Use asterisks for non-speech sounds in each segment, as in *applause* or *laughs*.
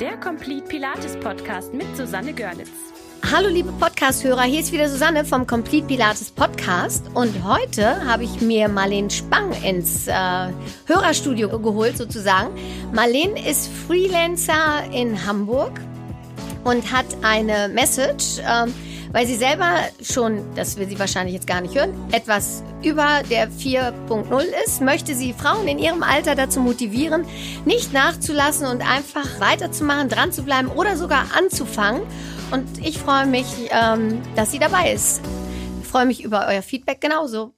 der Complete Pilates Podcast mit Susanne Görlitz. Hallo liebe Podcast-Hörer, hier ist wieder Susanne vom Complete Pilates Podcast und heute habe ich mir Marlene Spang ins äh, Hörerstudio geholt sozusagen. Marlene ist Freelancer in Hamburg und hat eine Message. Äh, weil sie selber schon, das will sie wahrscheinlich jetzt gar nicht hören, etwas über der 4.0 ist, möchte sie Frauen in ihrem Alter dazu motivieren, nicht nachzulassen und einfach weiterzumachen, dran zu bleiben oder sogar anzufangen. Und ich freue mich, ähm, dass sie dabei ist. Ich freue mich über euer Feedback genauso.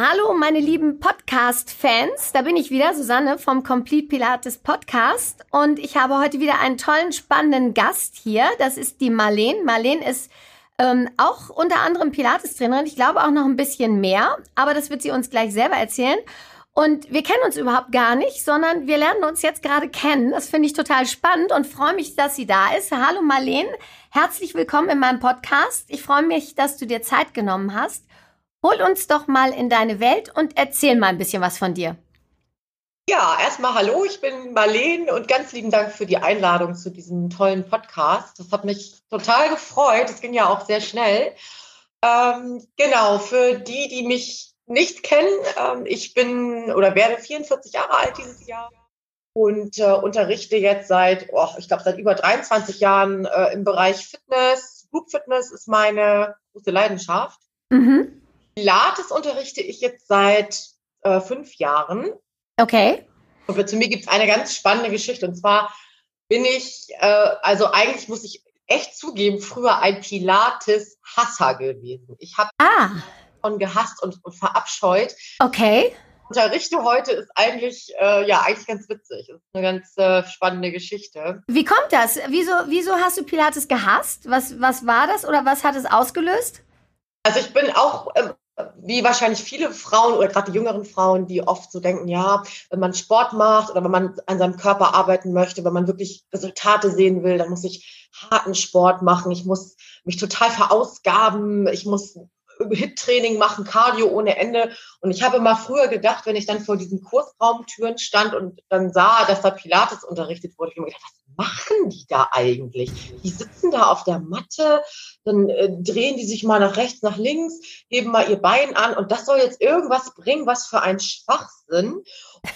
Hallo, meine lieben Podcast-Fans. Da bin ich wieder, Susanne vom Complete Pilates Podcast. Und ich habe heute wieder einen tollen, spannenden Gast hier. Das ist die Marlene. Marlene ist ähm, auch unter anderem Pilates-Trainerin. Ich glaube auch noch ein bisschen mehr, aber das wird sie uns gleich selber erzählen. Und wir kennen uns überhaupt gar nicht, sondern wir lernen uns jetzt gerade kennen. Das finde ich total spannend und freue mich, dass sie da ist. Hallo Marlene, herzlich willkommen in meinem Podcast. Ich freue mich, dass du dir Zeit genommen hast. Hol uns doch mal in deine Welt und erzähl mal ein bisschen was von dir. Ja, erstmal hallo, ich bin Marlene und ganz lieben Dank für die Einladung zu diesem tollen Podcast. Das hat mich total gefreut. Es ging ja auch sehr schnell. Ähm, genau, für die, die mich nicht kennen, ähm, ich bin oder werde 44 Jahre alt dieses Jahr und äh, unterrichte jetzt seit, oh, ich glaube, seit über 23 Jahren äh, im Bereich Fitness. Group Fitness ist meine große Leidenschaft. Mhm. Pilates unterrichte ich jetzt seit äh, fünf Jahren. Okay. Und zu mir gibt es eine ganz spannende Geschichte. Und zwar bin ich, äh, also eigentlich muss ich echt zugeben, früher ein Pilates-Hasser gewesen. Ich habe ah. von gehasst und, und verabscheut. Okay. Unterrichte heute ist eigentlich, äh, ja, eigentlich ganz witzig. Ist eine ganz äh, spannende Geschichte. Wie kommt das? Wieso, wieso hast du Pilates gehasst? Was, was war das oder was hat es ausgelöst? Also ich bin auch ähm, wie wahrscheinlich viele Frauen oder gerade die jüngeren Frauen, die oft so denken, ja, wenn man Sport macht oder wenn man an seinem Körper arbeiten möchte, wenn man wirklich Resultate sehen will, dann muss ich harten Sport machen, ich muss mich total verausgaben, ich muss Hit-Training machen, Cardio ohne Ende. Und ich habe immer früher gedacht, wenn ich dann vor diesen Kursraumtüren stand und dann sah, dass da Pilates unterrichtet wurde, ich habe mir gedacht, was machen die da eigentlich? Die sitzen da auf der Matte, dann äh, drehen die sich mal nach rechts, nach links, heben mal ihr Bein an und das soll jetzt irgendwas bringen, was für ein Schwachsinn.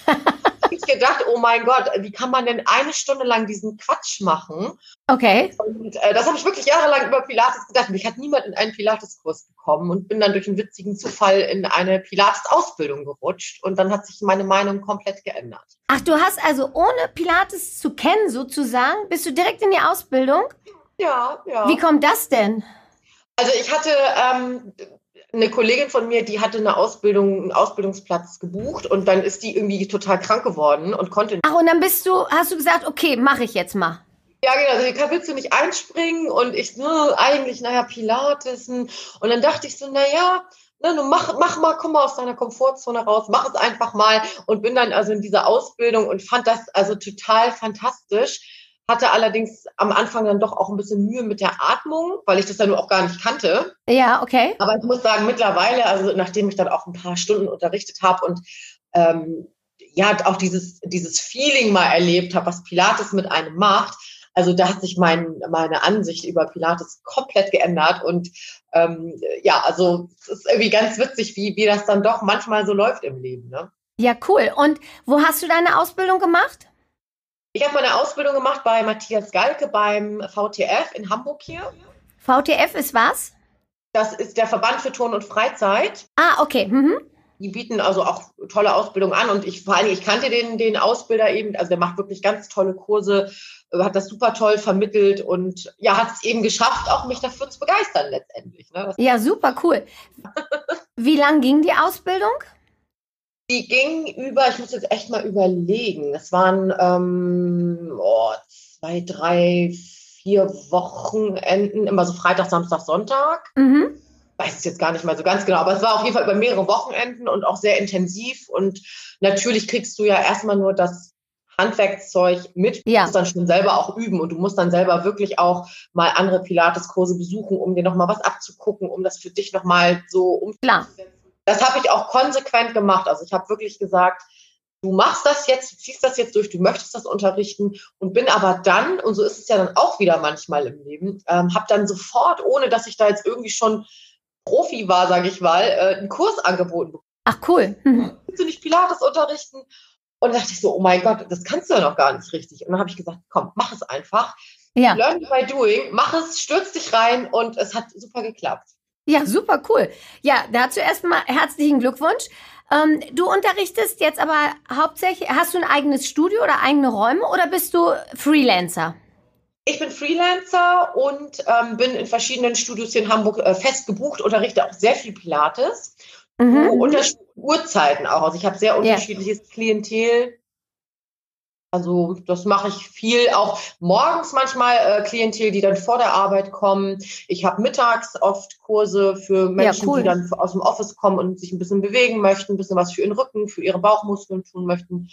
*laughs* ich gedacht, oh mein Gott, wie kann man denn eine Stunde lang diesen Quatsch machen? Okay. Und äh, das habe ich wirklich jahrelang über Pilates gedacht. Mich hat niemand in einen Pilates-Kurs bekommen und bin dann durch einen witzigen Zufall in eine Pilates-Ausbildung gerutscht und dann hat sich meine Meinung komplett geändert. Ach, du hast also ohne Pilates zu kennen sozusagen, bist du direkt in die Ausbildung? Ja, ja. Wie kommt das denn? Also ich hatte ähm, eine Kollegin von mir, die hatte eine Ausbildung, einen Ausbildungsplatz gebucht und dann ist die irgendwie total krank geworden und konnte nicht. Ach, und dann bist du, hast du gesagt, okay, mache ich jetzt mal. Ja, genau, also willst du nicht einspringen und ich, ne, eigentlich, naja, Pilates. Und dann dachte ich so, naja, ne, du mach, mach mal, komm mal aus deiner Komfortzone raus, mach es einfach mal und bin dann also in dieser Ausbildung und fand das also total fantastisch hatte allerdings am Anfang dann doch auch ein bisschen Mühe mit der Atmung, weil ich das dann auch gar nicht kannte. Ja, okay. Aber ich muss sagen, mittlerweile, also nachdem ich dann auch ein paar Stunden unterrichtet habe und ähm, ja auch dieses, dieses Feeling mal erlebt habe, was Pilates mit einem macht, also da hat sich mein, meine Ansicht über Pilates komplett geändert. Und ähm, ja, also es ist irgendwie ganz witzig, wie, wie das dann doch manchmal so läuft im Leben. Ne? Ja, cool. Und wo hast du deine Ausbildung gemacht? Ich habe meine Ausbildung gemacht bei Matthias Galke beim VTF in Hamburg hier. VTF ist was? Das ist der Verband für Turn und Freizeit. Ah, okay. Mhm. Die bieten also auch tolle Ausbildung an und ich vor allem, ich kannte den, den Ausbilder eben, also der macht wirklich ganz tolle Kurse, hat das super toll vermittelt und ja, hat es eben geschafft, auch mich dafür zu begeistern letztendlich. Ne? Ja, super cool. *laughs* Wie lang ging die Ausbildung? Die ging über, ich muss jetzt echt mal überlegen, es waren ähm, oh, zwei, drei, vier Wochenenden, immer so Freitag, Samstag, Sonntag. Mhm. Weiß es jetzt gar nicht mal so ganz genau, aber es war auf jeden Fall über mehrere Wochenenden und auch sehr intensiv. Und natürlich kriegst du ja erstmal nur das Handwerkszeug mit, ja. du musst dann schon selber auch üben und du musst dann selber wirklich auch mal andere Pilates-Kurse besuchen, um dir nochmal was abzugucken, um das für dich nochmal so umzusetzen das habe ich auch konsequent gemacht. Also ich habe wirklich gesagt, du machst das jetzt, du ziehst das jetzt durch, du möchtest das unterrichten und bin aber dann, und so ist es ja dann auch wieder manchmal im Leben, ähm, habe dann sofort, ohne dass ich da jetzt irgendwie schon Profi war, sage ich mal, äh, einen Kurs angeboten bekommen. Ach cool. Mhm. Willst du nicht Pilates unterrichten? Und da dachte ich so, oh mein Gott, das kannst du ja noch gar nicht richtig. Und dann habe ich gesagt, komm, mach es einfach. Ja. Learn by doing, mach es, stürz dich rein und es hat super geklappt. Ja, super cool. Ja, dazu erstmal herzlichen Glückwunsch. Ähm, du unterrichtest jetzt aber hauptsächlich, hast du ein eigenes Studio oder eigene Räume oder bist du Freelancer? Ich bin Freelancer und ähm, bin in verschiedenen Studios hier in Hamburg äh, fest gebucht, unterrichte auch sehr viel Pilates. Mhm. Uhrzeiten auch. Also ich habe sehr unterschiedliches ja. Klientel. Also das mache ich viel, auch morgens manchmal äh, Klientel, die dann vor der Arbeit kommen. Ich habe mittags oft Kurse für Menschen, ja, cool. die dann aus dem Office kommen und sich ein bisschen bewegen möchten, ein bisschen was für ihren Rücken, für ihre Bauchmuskeln tun möchten.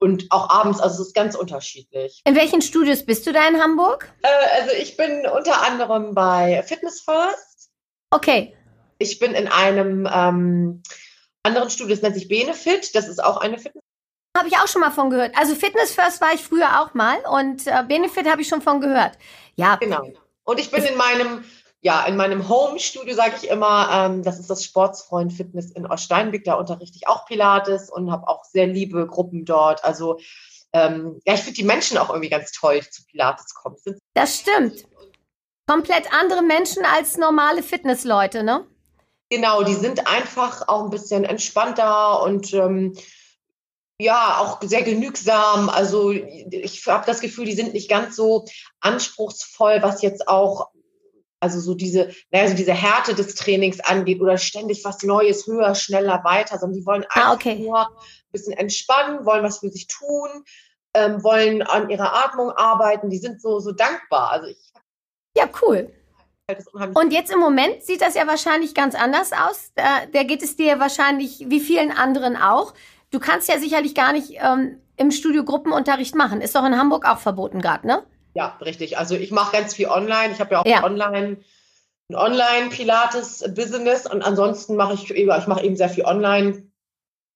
Und auch abends, also es ist ganz unterschiedlich. In welchen Studios bist du da in Hamburg? Äh, also ich bin unter anderem bei Fitness First. Okay. Ich bin in einem ähm, anderen Studio, das nennt sich Benefit. Das ist auch eine Fitness habe ich auch schon mal von gehört. Also Fitness First war ich früher auch mal und äh, Benefit habe ich schon von gehört. Ja. Genau. Und ich bin in meinem, ja, in meinem Home-Studio, sage ich immer, ähm, das ist das Sportsfreund Fitness in Oststeinbeck. Da unterrichte ich auch Pilates und habe auch sehr liebe Gruppen dort. Also ähm, ja, ich finde die Menschen auch irgendwie ganz toll, die zu Pilates kommen. Das stimmt. Komplett andere Menschen als normale Fitnessleute, ne? Genau, die sind einfach auch ein bisschen entspannter und ähm, ja, auch sehr genügsam. Also ich habe das Gefühl, die sind nicht ganz so anspruchsvoll, was jetzt auch, also so diese, naja, so diese Härte des Trainings angeht oder ständig was Neues, höher, schneller, weiter, sondern die wollen einfach ah, okay. nur ein bisschen entspannen, wollen was für sich tun, ähm, wollen an ihrer Atmung arbeiten. Die sind so, so dankbar. Also ich, ja, cool. Und jetzt im Moment sieht das ja wahrscheinlich ganz anders aus. Da, da geht es dir wahrscheinlich wie vielen anderen auch. Du kannst ja sicherlich gar nicht ähm, im Studio Gruppenunterricht machen. Ist doch in Hamburg auch verboten gerade, ne? Ja, richtig. Also ich mache ganz viel online. Ich habe ja auch ja. online ein Online-Pilates-Business und ansonsten mache ich, ich mache eben sehr viel online.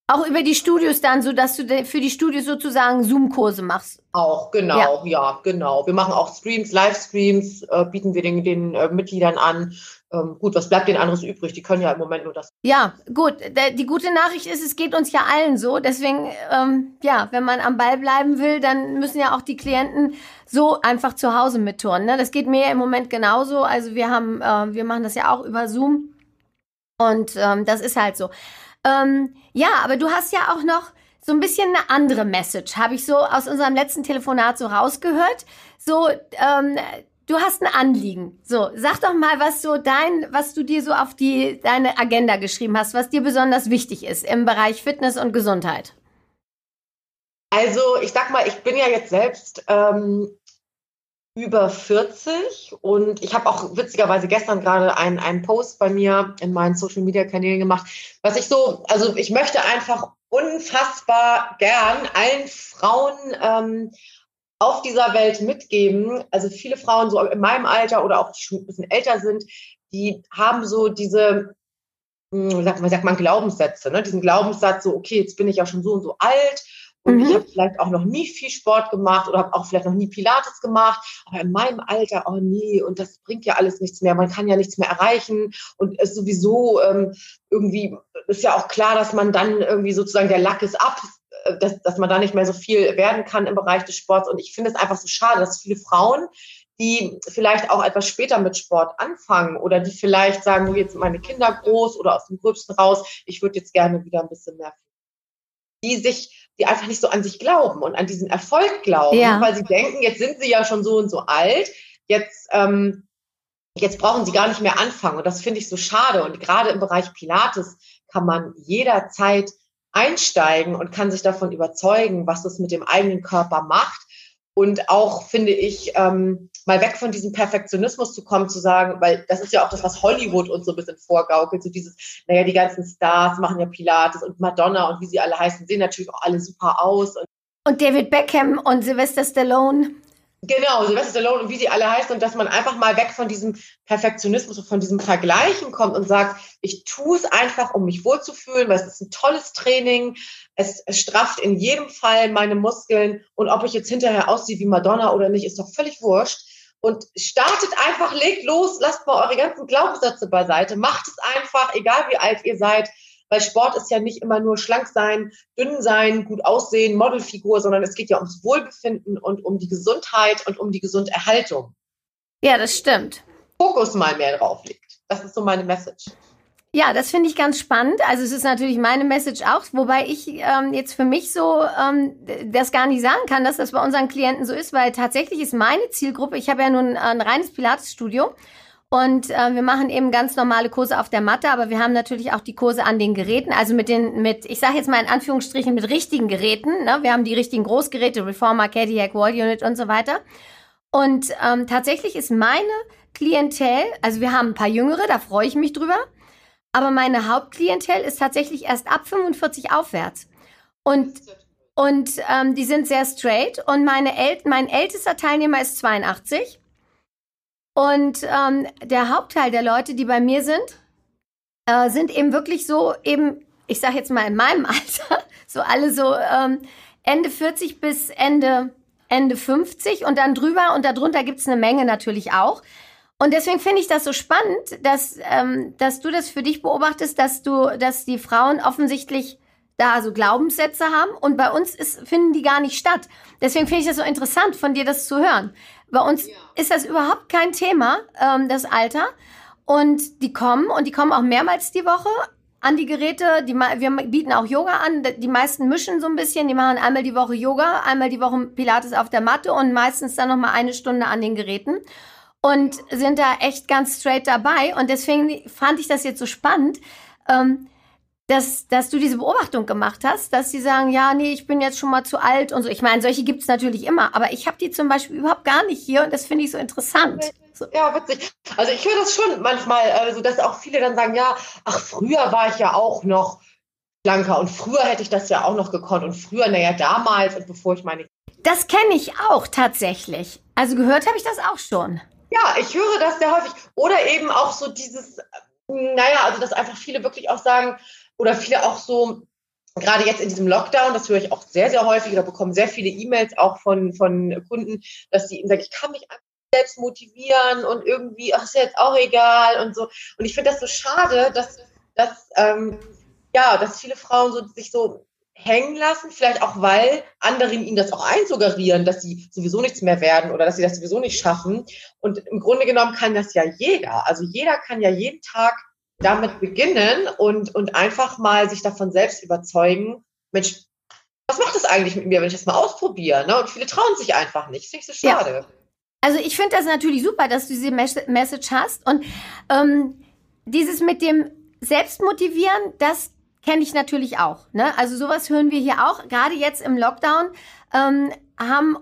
Auch über die Studios dann, so dass du für die Studios sozusagen Zoom-Kurse machst. Auch, genau, ja. ja. genau. Wir machen auch Streams, Livestreams, äh, bieten wir den, den äh, Mitgliedern an. Ähm, gut, was bleibt denen anderes übrig? Die können ja im Moment nur das. Ja, gut. Die gute Nachricht ist, es geht uns ja allen so. Deswegen, ähm, ja, wenn man am Ball bleiben will, dann müssen ja auch die Klienten so einfach zu Hause mittouren. Ne? Das geht mir im Moment genauso. Also wir haben, äh, wir machen das ja auch über Zoom. Und ähm, das ist halt so. Ähm, ja, aber du hast ja auch noch so ein bisschen eine andere Message, habe ich so aus unserem letzten Telefonat so rausgehört. So, ähm, du hast ein Anliegen. So, sag doch mal, was so dein, was du dir so auf die deine Agenda geschrieben hast, was dir besonders wichtig ist im Bereich Fitness und Gesundheit. Also, ich sag mal, ich bin ja jetzt selbst ähm, über 40 und ich habe auch witzigerweise gestern gerade einen, einen Post bei mir in meinen Social Media Kanälen gemacht, was ich so, also ich möchte einfach unfassbar gern allen Frauen ähm, auf dieser Welt mitgeben. Also viele Frauen so in meinem Alter oder auch die schon ein bisschen älter sind, die haben so diese, hm, sagt man, sagt man Glaubenssätze, ne? diesen Glaubenssatz so, okay, jetzt bin ich ja schon so und so alt und mhm. ich habe vielleicht auch noch nie viel Sport gemacht oder habe auch vielleicht noch nie Pilates gemacht, aber in meinem Alter, oh nee, und das bringt ja alles nichts mehr, man kann ja nichts mehr erreichen und es sowieso ähm, irgendwie ist ja auch klar, dass man dann irgendwie sozusagen der Lack ist ab, dass, dass man da nicht mehr so viel werden kann im Bereich des Sports. Und ich finde es einfach so schade, dass viele Frauen, die vielleicht auch etwas später mit Sport anfangen oder die vielleicht sagen, jetzt sind meine Kinder groß oder aus dem Gröbsten raus, ich würde jetzt gerne wieder ein bisschen mehr, die sich, die einfach nicht so an sich glauben und an diesen Erfolg glauben, ja. weil sie denken, jetzt sind sie ja schon so und so alt, jetzt, ähm, jetzt brauchen sie gar nicht mehr anfangen. Und das finde ich so schade. Und gerade im Bereich Pilates kann man jederzeit einsteigen und kann sich davon überzeugen, was es mit dem eigenen Körper macht. Und auch, finde ich, ähm, mal weg von diesem Perfektionismus zu kommen, zu sagen, weil das ist ja auch das, was Hollywood uns so ein bisschen vorgaukelt, so dieses, naja, die ganzen Stars machen ja Pilates und Madonna und wie sie alle heißen, sehen natürlich auch alle super aus. Und, und David Beckham und Sylvester Stallone. Genau, Sylvester Stallone und wie sie alle heißen und dass man einfach mal weg von diesem Perfektionismus und von diesem Vergleichen kommt und sagt, ich tue es einfach, um mich wohlzufühlen, weil es ist ein tolles Training, es, es strafft in jedem Fall meine Muskeln und ob ich jetzt hinterher aussehe wie Madonna oder nicht, ist doch völlig wurscht. Und startet einfach, legt los, lasst mal eure ganzen Glaubenssätze beiseite, macht es einfach, egal wie alt ihr seid, weil Sport ist ja nicht immer nur schlank sein, dünn sein, gut aussehen, Modelfigur, sondern es geht ja ums Wohlbefinden und um die Gesundheit und um die Gesunderhaltung. Ja, das stimmt. Fokus mal mehr drauf liegt. Das ist so meine Message. Ja, das finde ich ganz spannend. Also es ist natürlich meine Message auch, wobei ich ähm, jetzt für mich so ähm, das gar nicht sagen kann, dass das bei unseren Klienten so ist, weil tatsächlich ist meine Zielgruppe, ich habe ja nun ein reines Pilates-Studio und äh, wir machen eben ganz normale Kurse auf der Matte, aber wir haben natürlich auch die Kurse an den Geräten, also mit den, mit, ich sage jetzt mal in Anführungsstrichen, mit richtigen Geräten. Ne? Wir haben die richtigen Großgeräte, Reformer, Cadillac, Wall Unit und so weiter. Und ähm, tatsächlich ist meine Klientel, also wir haben ein paar Jüngere, da freue ich mich drüber, aber meine Hauptklientel ist tatsächlich erst ab 45 aufwärts. Und und ähm, die sind sehr straight. Und meine El mein ältester Teilnehmer ist 82. Und ähm, der Hauptteil der Leute, die bei mir sind, äh, sind eben wirklich so eben, ich sage jetzt mal in meinem *laughs* Alter, so alle so ähm, Ende 40 bis Ende, Ende 50 und dann drüber und darunter gibt's eine Menge natürlich auch. Und deswegen finde ich das so spannend, dass, ähm, dass du das für dich beobachtest, dass du, dass die Frauen offensichtlich da so Glaubenssätze haben und bei uns ist, finden die gar nicht statt. Deswegen finde ich das so interessant, von dir das zu hören. Bei uns ja. ist das überhaupt kein Thema, ähm, das Alter. Und die kommen und die kommen auch mehrmals die Woche an die Geräte. Die, wir bieten auch Yoga an. Die meisten mischen so ein bisschen. Die machen einmal die Woche Yoga, einmal die Woche Pilates auf der Matte und meistens dann nochmal eine Stunde an den Geräten. Und sind da echt ganz straight dabei. Und deswegen fand ich das jetzt so spannend. Ähm, dass, dass du diese Beobachtung gemacht hast, dass sie sagen, ja, nee, ich bin jetzt schon mal zu alt und so. Ich meine, solche gibt es natürlich immer, aber ich habe die zum Beispiel überhaupt gar nicht hier und das finde ich so interessant. So. Ja, witzig. Also ich höre das schon manchmal, also dass auch viele dann sagen, ja, ach, früher war ich ja auch noch schlanker und früher hätte ich das ja auch noch gekonnt und früher, naja, damals und bevor ich meine. Das kenne ich auch tatsächlich. Also gehört habe ich das auch schon. Ja, ich höre das sehr häufig. Oder eben auch so dieses, naja, also dass einfach viele wirklich auch sagen, oder viele auch so, gerade jetzt in diesem Lockdown, das höre ich auch sehr, sehr häufig oder bekomme sehr viele E-Mails auch von, von Kunden, dass sie ihnen sagen, ich kann mich selbst motivieren und irgendwie, ach, ist ja jetzt auch egal und so. Und ich finde das so schade, dass, dass, ähm, ja, dass viele Frauen so, sich so hängen lassen, vielleicht auch, weil andere ihnen das auch einsuggerieren, dass sie sowieso nichts mehr werden oder dass sie das sowieso nicht schaffen. Und im Grunde genommen kann das ja jeder. Also jeder kann ja jeden Tag damit beginnen und, und einfach mal sich davon selbst überzeugen, Mensch, was macht das eigentlich mit mir, wenn ich das mal ausprobiere? Ne? Und viele trauen sich einfach nicht. Das finde ich so schade. Ja. Also ich finde das natürlich super, dass du diese Message hast. Und ähm, dieses mit dem Selbstmotivieren, das kenne ich natürlich auch. Ne? Also sowas hören wir hier auch. Gerade jetzt im Lockdown ähm, haben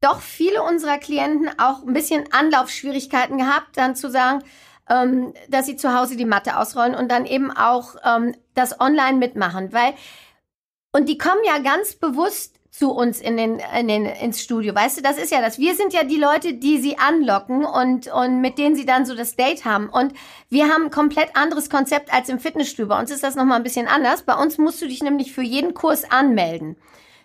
doch viele unserer Klienten auch ein bisschen Anlaufschwierigkeiten gehabt, dann zu sagen, ähm, dass sie zu Hause die Matte ausrollen und dann eben auch ähm, das online mitmachen, weil und die kommen ja ganz bewusst zu uns in den, in den, ins Studio. Weißt du, das ist ja das. Wir sind ja die Leute, die sie anlocken und, und mit denen sie dann so das Date haben. Und wir haben ein komplett anderes Konzept als im Fitnessstudio. Bei uns ist das nochmal ein bisschen anders. Bei uns musst du dich nämlich für jeden Kurs anmelden.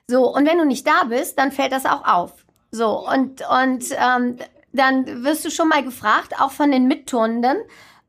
So, und wenn du nicht da bist, dann fällt das auch auf. So, und, und ähm, dann wirst du schon mal gefragt, auch von den Mitturnenden,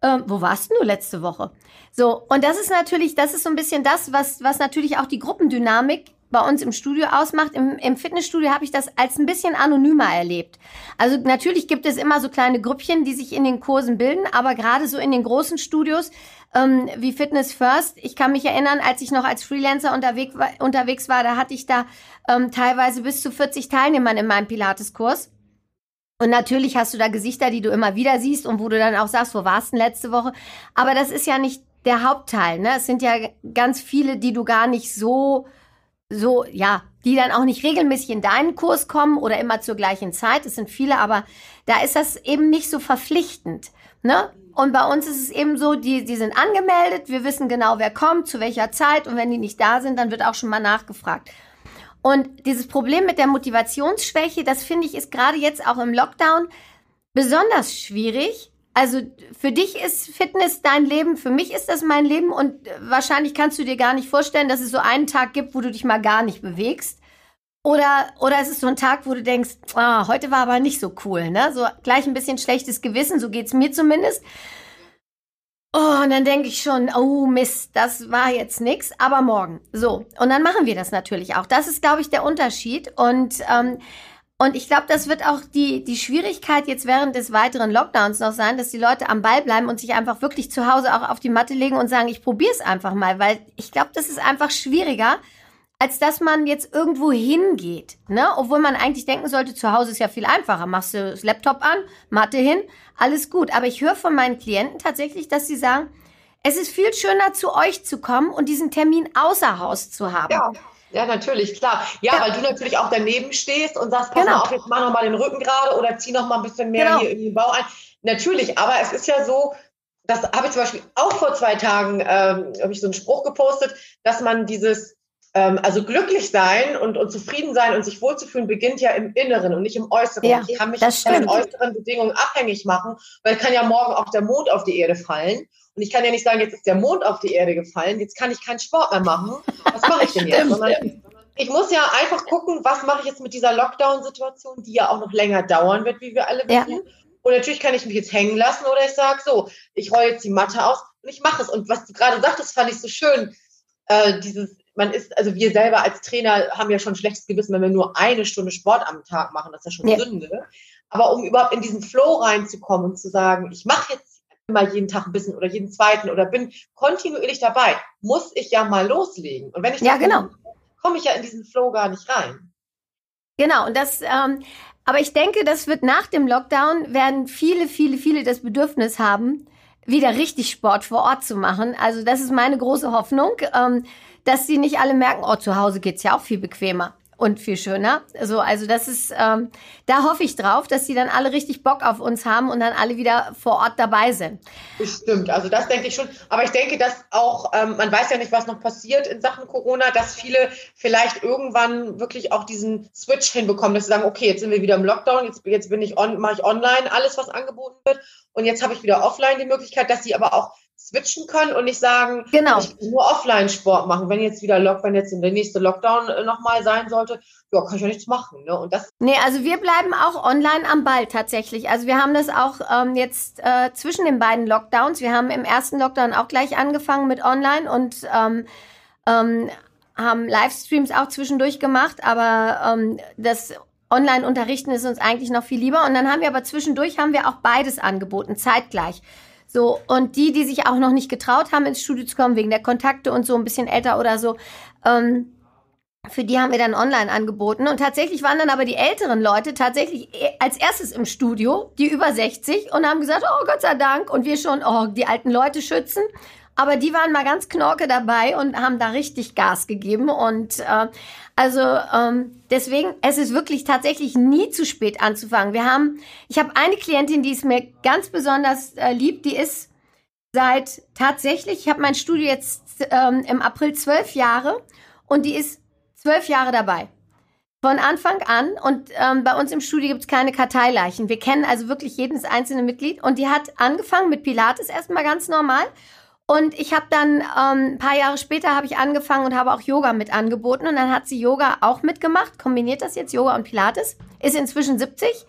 äh, wo warst du letzte Woche? So, und das ist natürlich, das ist so ein bisschen das, was, was natürlich auch die Gruppendynamik bei uns im Studio ausmacht. Im, im Fitnessstudio habe ich das als ein bisschen anonymer erlebt. Also natürlich gibt es immer so kleine Grüppchen, die sich in den Kursen bilden, aber gerade so in den großen Studios ähm, wie Fitness First, ich kann mich erinnern, als ich noch als Freelancer unterwegs war, unterwegs war da hatte ich da ähm, teilweise bis zu 40 Teilnehmern in meinem Pilates-Kurs. Und natürlich hast du da Gesichter, die du immer wieder siehst und wo du dann auch sagst, wo warst du denn letzte Woche? Aber das ist ja nicht der Hauptteil, ne? Es sind ja ganz viele, die du gar nicht so, so, ja, die dann auch nicht regelmäßig in deinen Kurs kommen oder immer zur gleichen Zeit. Es sind viele, aber da ist das eben nicht so verpflichtend, ne? Und bei uns ist es eben so, die, die sind angemeldet, wir wissen genau, wer kommt, zu welcher Zeit und wenn die nicht da sind, dann wird auch schon mal nachgefragt. Und dieses Problem mit der Motivationsschwäche, das finde ich ist gerade jetzt auch im Lockdown besonders schwierig. Also für dich ist Fitness dein Leben, für mich ist das mein Leben und wahrscheinlich kannst du dir gar nicht vorstellen, dass es so einen Tag gibt, wo du dich mal gar nicht bewegst. Oder, oder es ist so ein Tag, wo du denkst, ah, heute war aber nicht so cool, ne? So gleich ein bisschen schlechtes Gewissen, so geht's mir zumindest. Oh, und dann denke ich schon, oh Mist, das war jetzt nix, aber morgen. So, und dann machen wir das natürlich auch. Das ist, glaube ich, der Unterschied. Und, ähm, und ich glaube, das wird auch die, die Schwierigkeit jetzt während des weiteren Lockdowns noch sein, dass die Leute am Ball bleiben und sich einfach wirklich zu Hause auch auf die Matte legen und sagen, ich probiere es einfach mal, weil ich glaube, das ist einfach schwieriger, als dass man jetzt irgendwo hingeht. Ne? Obwohl man eigentlich denken sollte, zu Hause ist ja viel einfacher. Machst du das Laptop an, Matte hin, alles gut. Aber ich höre von meinen Klienten tatsächlich, dass sie sagen, es ist viel schöner, zu euch zu kommen und diesen Termin außer Haus zu haben. Ja. Ja, natürlich, klar. Ja, ja, weil du natürlich auch daneben stehst und sagst, pass genau. mal auf, jetzt mach noch mal den Rücken gerade oder zieh noch mal ein bisschen mehr genau. hier in den Bauch ein. Natürlich, aber es ist ja so, das habe ich zum Beispiel auch vor zwei Tagen, ähm, habe ich so einen Spruch gepostet, dass man dieses also glücklich sein und, und zufrieden sein und sich wohlzufühlen beginnt ja im Inneren und nicht im Äußeren. Ja, ich kann mich von den äußeren Bedingungen abhängig machen, weil kann ja morgen auch der Mond auf die Erde fallen. Und ich kann ja nicht sagen, jetzt ist der Mond auf die Erde gefallen, jetzt kann ich keinen Sport mehr machen. Was mache ich denn jetzt? Sondern ich muss ja einfach gucken, was mache ich jetzt mit dieser Lockdown-Situation, die ja auch noch länger dauern wird, wie wir alle wissen. Ja. Und natürlich kann ich mich jetzt hängen lassen oder ich sage so, ich rolle jetzt die Matte aus und ich mache es. Und was du gerade sagtest, fand ich so schön. Äh, dieses man ist, also wir selber als Trainer haben ja schon schlechtes Gewissen, wenn wir nur eine Stunde Sport am Tag machen, das ist ja schon ja. Sünde. Aber um überhaupt in diesen Flow reinzukommen und zu sagen, ich mache jetzt immer jeden Tag ein bisschen oder jeden zweiten oder bin kontinuierlich dabei, muss ich ja mal loslegen. Und wenn ich ja, genau. komme ich ja in diesen Flow gar nicht rein. Genau, und das, ähm, aber ich denke, das wird nach dem Lockdown, werden viele, viele, viele das Bedürfnis haben, wieder richtig Sport vor Ort zu machen. Also das ist meine große Hoffnung. Ähm, dass sie nicht alle merken, oh, zu Hause geht's ja auch viel bequemer und viel schöner. So, also das ist, ähm, da hoffe ich drauf, dass sie dann alle richtig Bock auf uns haben und dann alle wieder vor Ort dabei sind. Stimmt, also das denke ich schon. Aber ich denke, dass auch, ähm, man weiß ja nicht, was noch passiert in Sachen Corona, dass viele vielleicht irgendwann wirklich auch diesen Switch hinbekommen, dass sie sagen, okay, jetzt sind wir wieder im Lockdown, jetzt, jetzt bin ich on, mache ich online alles, was angeboten wird und jetzt habe ich wieder offline die Möglichkeit, dass sie aber auch switchen können und nicht sagen, genau. ich kann nur Offline-Sport machen. Wenn jetzt wieder Lock, wenn jetzt der nächste Lockdown äh, nochmal sein sollte, ja, kann ich ja nichts machen. Ne? Und das nee, also wir bleiben auch online am Ball tatsächlich. Also wir haben das auch ähm, jetzt äh, zwischen den beiden Lockdowns. Wir haben im ersten Lockdown auch gleich angefangen mit online und ähm, ähm, haben Livestreams auch zwischendurch gemacht, aber ähm, das Online-Unterrichten ist uns eigentlich noch viel lieber. Und dann haben wir aber zwischendurch haben wir auch beides angeboten, zeitgleich. So, und die, die sich auch noch nicht getraut haben, ins Studio zu kommen, wegen der Kontakte und so, ein bisschen älter oder so, ähm, für die haben wir dann online angeboten. Und tatsächlich waren dann aber die älteren Leute tatsächlich e, als erstes im Studio, die über 60, und haben gesagt, oh Gott sei Dank. Und wir schon, oh, die alten Leute schützen. Aber die waren mal ganz knorke dabei und haben da richtig Gas gegeben. Und äh, also ähm, deswegen, es ist wirklich tatsächlich nie zu spät anzufangen. Wir haben, ich habe eine Klientin, die ist mir ganz besonders äh, lieb, die ist seit tatsächlich, ich habe mein Studio jetzt ähm, im April zwölf Jahre und die ist zwölf Jahre dabei. Von Anfang an und ähm, bei uns im Studio gibt es keine Karteileichen. Wir kennen also wirklich jedes einzelne Mitglied und die hat angefangen mit Pilates erstmal ganz normal und ich habe dann ähm, ein paar Jahre später habe ich angefangen und habe auch Yoga mit angeboten. Und dann hat sie Yoga auch mitgemacht, kombiniert das jetzt Yoga und Pilates. Ist inzwischen 70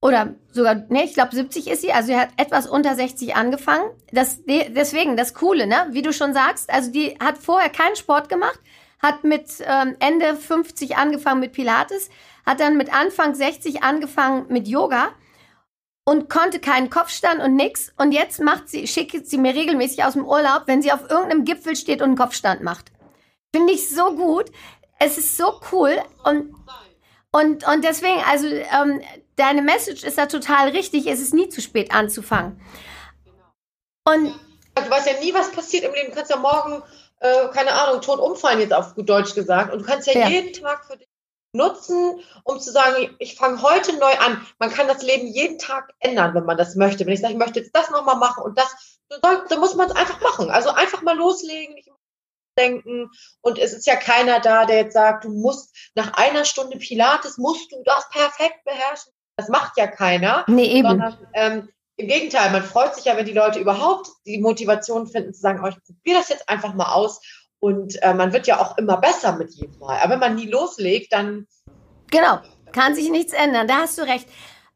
oder sogar, nee, ich glaube 70 ist sie. Also sie hat etwas unter 60 angefangen. Das, deswegen das Coole, ne? Wie du schon sagst, also die hat vorher keinen Sport gemacht, hat mit ähm, Ende 50 angefangen mit Pilates, hat dann mit Anfang 60 angefangen mit Yoga und konnte keinen Kopfstand und nix. Und jetzt macht sie, schickt sie mir regelmäßig aus dem Urlaub, wenn sie auf irgendeinem Gipfel steht und einen Kopfstand macht. Finde ich so gut. Es ist so cool und und und deswegen, also ähm, deine Message ist da total richtig. Es ist nie zu spät anzufangen. Und du weißt ja nie, was passiert im Leben. Du kannst ja morgen, äh, keine Ahnung, tot umfallen jetzt auf gut Deutsch gesagt. Und du kannst ja, ja. jeden Tag für dich nutzen, um zu sagen, ich fange heute neu an. Man kann das Leben jeden Tag ändern, wenn man das möchte. Wenn ich sage, ich möchte jetzt das nochmal machen und das, dann muss man es einfach machen. Also einfach mal loslegen, nicht denken. Und es ist ja keiner da, der jetzt sagt, du musst nach einer Stunde Pilates musst du das perfekt beherrschen. Das macht ja keiner. Nee, eben. Sondern, ähm, im Gegenteil, man freut sich ja, wenn die Leute überhaupt die Motivation finden, zu sagen, oh, ich probiere das jetzt einfach mal aus. Und äh, man wird ja auch immer besser mit jedem Mal. Aber wenn man nie loslegt, dann. Genau, kann sich nichts ändern. Da hast du recht.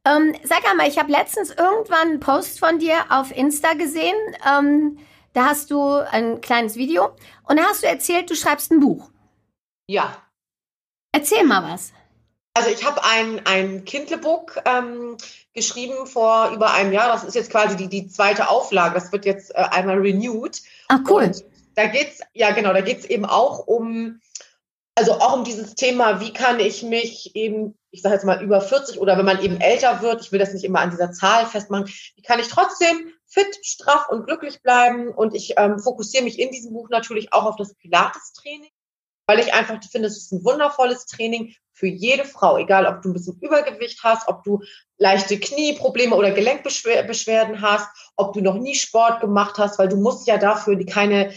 Ähm, sag einmal, ich habe letztens irgendwann einen Post von dir auf Insta gesehen. Ähm, da hast du ein kleines Video und da hast du erzählt, du schreibst ein Buch. Ja. Erzähl mal was. Also ich habe ein, ein Kindlebook ähm, geschrieben vor über einem Jahr. Das ist jetzt quasi die, die zweite Auflage. Das wird jetzt äh, einmal renewed. Ach cool. Und da geht's, ja genau, da geht's eben auch um, also auch um dieses Thema, wie kann ich mich eben, ich sage jetzt mal über 40 oder wenn man eben älter wird, ich will das nicht immer an dieser Zahl festmachen, wie kann ich trotzdem fit, straff und glücklich bleiben? Und ich ähm, fokussiere mich in diesem Buch natürlich auch auf das Pilates-Training, weil ich einfach finde, es ist ein wundervolles Training für jede Frau, egal ob du ein bisschen Übergewicht hast, ob du leichte Knieprobleme oder Gelenkbeschwerden hast, ob du noch nie Sport gemacht hast, weil du musst ja dafür keine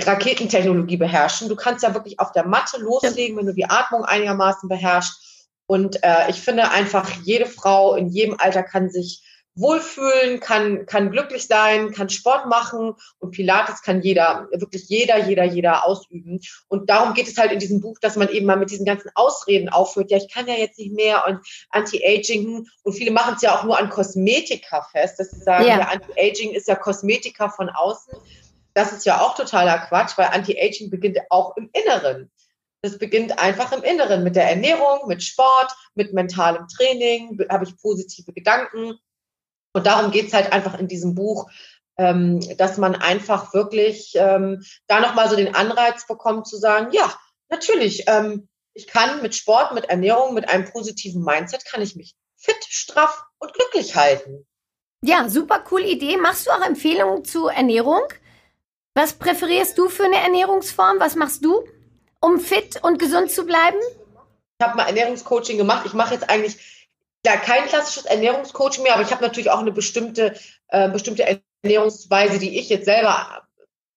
Raketentechnologie beherrschen. Du kannst ja wirklich auf der Matte loslegen, wenn du die Atmung einigermaßen beherrschst. Und äh, ich finde einfach, jede Frau in jedem Alter kann sich wohlfühlen, kann, kann glücklich sein, kann Sport machen und Pilates kann jeder, wirklich jeder, jeder, jeder ausüben. Und darum geht es halt in diesem Buch, dass man eben mal mit diesen ganzen Ausreden aufhört. Ja, ich kann ja jetzt nicht mehr und Anti-Aging und viele machen es ja auch nur an Kosmetika fest, dass sie sagen, ja, ja Anti-Aging ist ja Kosmetika von außen das ist ja auch totaler Quatsch, weil Anti-Aging beginnt auch im Inneren. Das beginnt einfach im Inneren mit der Ernährung, mit Sport, mit mentalem Training, habe ich positive Gedanken. Und darum geht's halt einfach in diesem Buch, ähm, dass man einfach wirklich ähm, da nochmal so den Anreiz bekommt zu sagen, ja, natürlich, ähm, ich kann mit Sport, mit Ernährung, mit einem positiven Mindset, kann ich mich fit, straff und glücklich halten. Ja, super coole Idee. Machst du auch Empfehlungen zu Ernährung? Was präferierst du für eine Ernährungsform? Was machst du, um fit und gesund zu bleiben? Ich habe mal Ernährungscoaching gemacht. Ich mache jetzt eigentlich ja kein klassisches Ernährungscoaching mehr, aber ich habe natürlich auch eine bestimmte, äh, bestimmte Ernährungsweise, die ich jetzt selber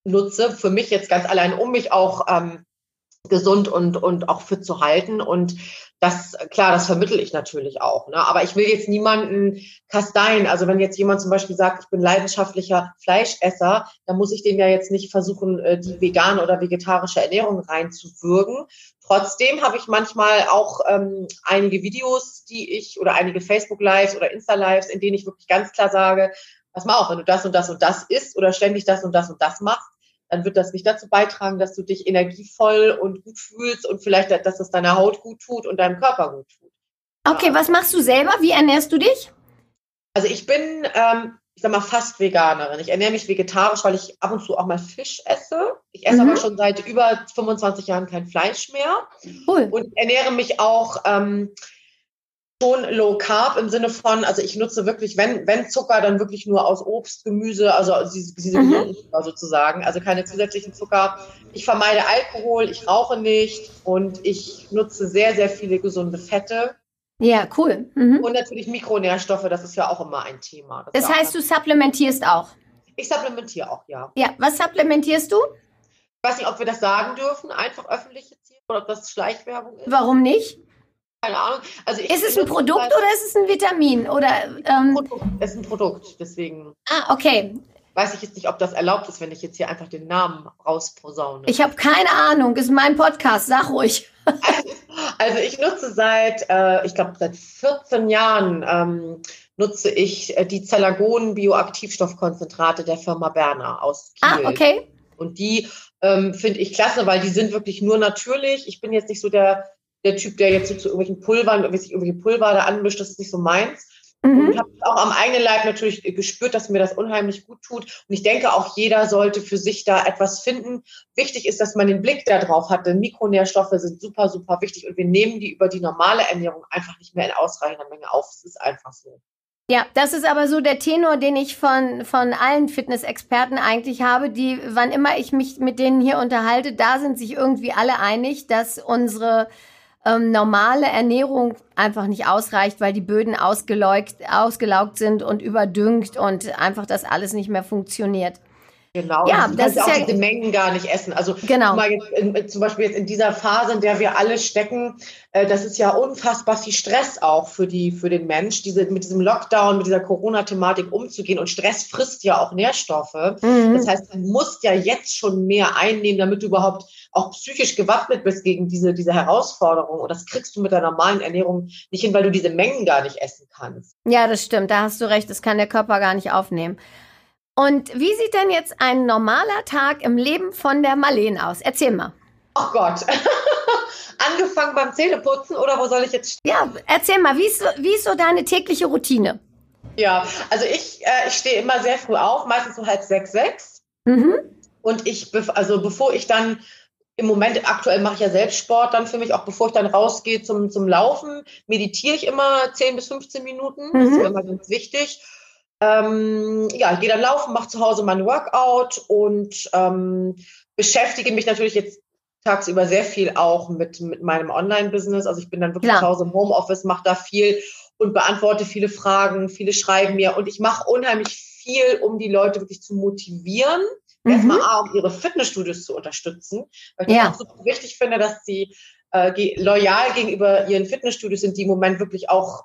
nutze, für mich jetzt ganz allein, um mich auch ähm, gesund und, und auch fit zu halten. Und das, klar, das vermittel ich natürlich auch. Ne? Aber ich will jetzt niemanden kasteien. Also wenn jetzt jemand zum Beispiel sagt, ich bin leidenschaftlicher Fleischesser, dann muss ich dem ja jetzt nicht versuchen, äh, die vegane oder vegetarische Ernährung reinzuwürgen. Trotzdem habe ich manchmal auch ähm, einige Videos, die ich oder einige Facebook-Lives oder Insta-Lives, in denen ich wirklich ganz klar sage, pass mal auf, wenn du das und das und das isst oder ständig das und das und das machst, dann wird das nicht dazu beitragen, dass du dich energievoll und gut fühlst und vielleicht, dass es deiner Haut gut tut und deinem Körper gut tut. Okay, was machst du selber? Wie ernährst du dich? Also ich bin, ähm, ich sag mal, fast Veganerin. Ich ernähre mich vegetarisch, weil ich ab und zu auch mal Fisch esse. Ich esse mhm. aber schon seit über 25 Jahren kein Fleisch mehr. Cool. Und ernähre mich auch ähm, schon low carb im Sinne von, also ich nutze wirklich, wenn, wenn Zucker, dann wirklich nur aus Obst, Gemüse, also diese, diese mhm. Zucker sozusagen, also keine zusätzlichen Zucker. Ich vermeide Alkohol, ich rauche nicht und ich nutze sehr, sehr viele gesunde Fette. Ja, cool. Mhm. Und natürlich Mikronährstoffe, das ist ja auch immer ein Thema. Das, das heißt, du supplementierst auch? Ich supplementiere auch, ja. Ja, was supplementierst du? Ich weiß nicht, ob wir das sagen dürfen, einfach öffentlich jetzt hier, oder ob das Schleichwerbung ist. Warum nicht? Keine Ahnung. Also ist es ein Produkt oder ist es ein Vitamin? Oder, ähm. Es ist ein Produkt, deswegen. Ah, okay. Weiß ich jetzt nicht, ob das erlaubt ist, wenn ich jetzt hier einfach den Namen rausposaune. Ich habe keine Ahnung, ist mein Podcast, sag ruhig. *laughs* also ich nutze seit, äh, ich glaube, seit 14 Jahren ähm, nutze ich äh, die Zellagon Bioaktivstoffkonzentrate der Firma Berner aus Kiel. Ah, okay. Und die ähm, finde ich klasse, weil die sind wirklich nur natürlich. Ich bin jetzt nicht so der der Typ, der jetzt so zu irgendwelchen Pulvern, wie sich irgendwelche Pulver da anmischt, das ist nicht so meins. Mhm. Und habe auch am eigenen Leib natürlich gespürt, dass mir das unheimlich gut tut. Und ich denke, auch jeder sollte für sich da etwas finden. Wichtig ist, dass man den Blick da drauf hat, denn Mikronährstoffe sind super, super wichtig und wir nehmen die über die normale Ernährung einfach nicht mehr in ausreichender Menge auf. Es ist einfach so. Ja, das ist aber so der Tenor, den ich von, von allen Fitnessexperten eigentlich habe, die, wann immer ich mich mit denen hier unterhalte, da sind sich irgendwie alle einig, dass unsere ähm, normale Ernährung einfach nicht ausreicht, weil die Böden ausgelaugt, ausgelaugt sind und überdüngt und einfach das alles nicht mehr funktioniert. Genau, ja, das ist auch ja diese Mengen gar nicht essen. Also genau. mal jetzt in, zum Beispiel jetzt in dieser Phase, in der wir alle stecken, äh, das ist ja unfassbar viel Stress auch für die für den Mensch, diese mit diesem Lockdown, mit dieser Corona-Thematik umzugehen. Und Stress frisst ja auch Nährstoffe. Mhm. Das heißt, du musst ja jetzt schon mehr einnehmen, damit du überhaupt auch psychisch gewappnet bist gegen diese diese Herausforderung. Und das kriegst du mit der normalen Ernährung nicht hin, weil du diese Mengen gar nicht essen kannst. Ja, das stimmt. Da hast du recht. Das kann der Körper gar nicht aufnehmen. Und wie sieht denn jetzt ein normaler Tag im Leben von der Marlene aus? Erzähl mal. Oh Gott. *laughs* Angefangen beim Zähneputzen oder wo soll ich jetzt stehen? Ja, erzähl mal, wie ist, so, wie ist so deine tägliche Routine? Ja, also ich, äh, ich stehe immer sehr früh auf, meistens so halb sechs, sechs. Mhm. Und ich, also bevor ich dann im Moment, aktuell mache ich ja selbst Sport dann für mich, auch bevor ich dann rausgehe zum, zum Laufen, meditiere ich immer 10 bis 15 Minuten. Mhm. Das ist mir immer ganz wichtig. Ähm, ja, ich gehe dann laufen, mache zu Hause mein Workout und ähm, beschäftige mich natürlich jetzt tagsüber sehr viel auch mit, mit meinem Online-Business. Also ich bin dann wirklich Klar. zu Hause im Homeoffice, mache da viel und beantworte viele Fragen, viele schreiben mir und ich mache unheimlich viel, um die Leute wirklich zu motivieren. Mhm. Erstmal A, um ihre Fitnessstudios zu unterstützen, weil ich ja. das auch super wichtig finde, dass sie äh, loyal gegenüber ihren Fitnessstudios sind, die im Moment wirklich auch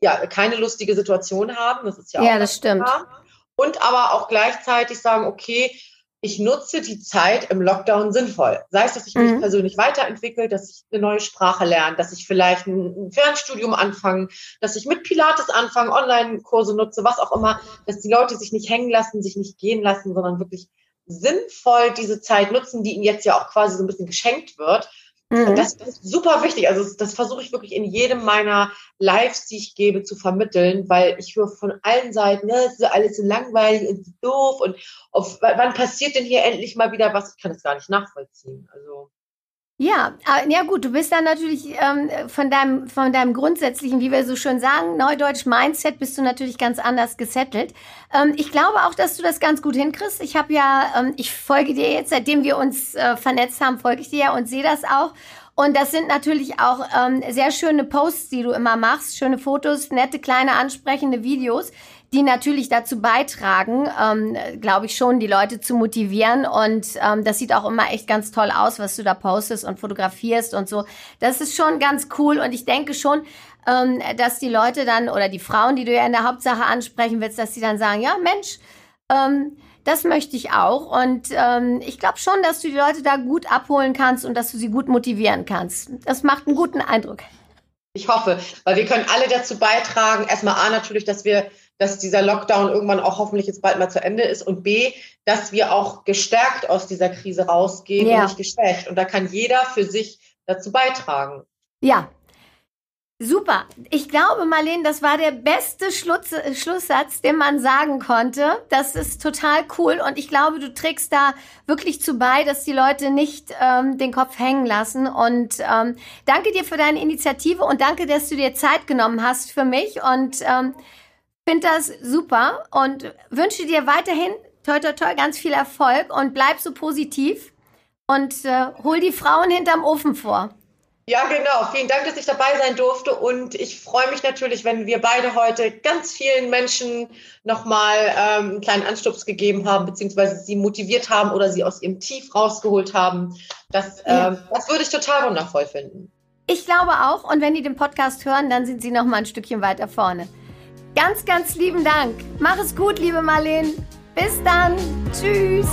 ja, keine lustige Situation haben. Das ist ja, ja auch das stimmt. Klar. Und aber auch gleichzeitig sagen, okay, ich nutze die Zeit im Lockdown sinnvoll. Sei es, dass ich mich mhm. persönlich weiterentwickle, dass ich eine neue Sprache lerne, dass ich vielleicht ein Fernstudium anfange, dass ich mit Pilates anfange, Online-Kurse nutze, was auch immer, dass die Leute sich nicht hängen lassen, sich nicht gehen lassen, sondern wirklich sinnvoll diese Zeit nutzen, die ihnen jetzt ja auch quasi so ein bisschen geschenkt wird Mhm. Das ist super wichtig. Also das versuche ich wirklich in jedem meiner Lives, die ich gebe, zu vermitteln, weil ich höre von allen Seiten, ne, es ist alles so langweilig und doof und auf, wann passiert denn hier endlich mal wieder was? Ich kann das gar nicht nachvollziehen. Also ja, ja gut, du bist dann natürlich ähm, von deinem von deinem grundsätzlichen, wie wir so schön sagen, neudeutsch Mindset bist du natürlich ganz anders gesettelt. Ähm, ich glaube auch, dass du das ganz gut hinkriegst. Ich habe ja, ähm, ich folge dir jetzt, seitdem wir uns äh, vernetzt haben, folge ich dir ja und sehe das auch. Und das sind natürlich auch ähm, sehr schöne Posts, die du immer machst, schöne Fotos, nette kleine ansprechende Videos die natürlich dazu beitragen, ähm, glaube ich schon, die Leute zu motivieren. Und ähm, das sieht auch immer echt ganz toll aus, was du da postest und fotografierst und so. Das ist schon ganz cool. Und ich denke schon, ähm, dass die Leute dann oder die Frauen, die du ja in der Hauptsache ansprechen willst, dass sie dann sagen, ja, Mensch, ähm, das möchte ich auch. Und ähm, ich glaube schon, dass du die Leute da gut abholen kannst und dass du sie gut motivieren kannst. Das macht einen guten Eindruck. Ich hoffe, weil wir können alle dazu beitragen. Erstmal A natürlich, dass wir dass dieser Lockdown irgendwann auch hoffentlich jetzt bald mal zu Ende ist und B, dass wir auch gestärkt aus dieser Krise rausgehen ja. und nicht geschwächt. Und da kann jeder für sich dazu beitragen. Ja. Super. Ich glaube, Marlene, das war der beste Schluss, Schlusssatz, den man sagen konnte. Das ist total cool und ich glaube, du trägst da wirklich zu bei, dass die Leute nicht ähm, den Kopf hängen lassen. Und ähm, danke dir für deine Initiative und danke, dass du dir Zeit genommen hast für mich und ähm, finde das super und wünsche dir weiterhin toi toi toi ganz viel Erfolg und bleib so positiv und äh, hol die Frauen hinterm Ofen vor. Ja, genau. Vielen Dank, dass ich dabei sein durfte. Und ich freue mich natürlich, wenn wir beide heute ganz vielen Menschen nochmal ähm, einen kleinen Anstups gegeben haben, beziehungsweise sie motiviert haben oder sie aus ihrem Tief rausgeholt haben. Das, ähm, das würde ich total wundervoll finden. Ich glaube auch. Und wenn die den Podcast hören, dann sind sie noch mal ein Stückchen weiter vorne. Ganz, ganz lieben Dank. Mach es gut, liebe Marlene. Bis dann. Tschüss.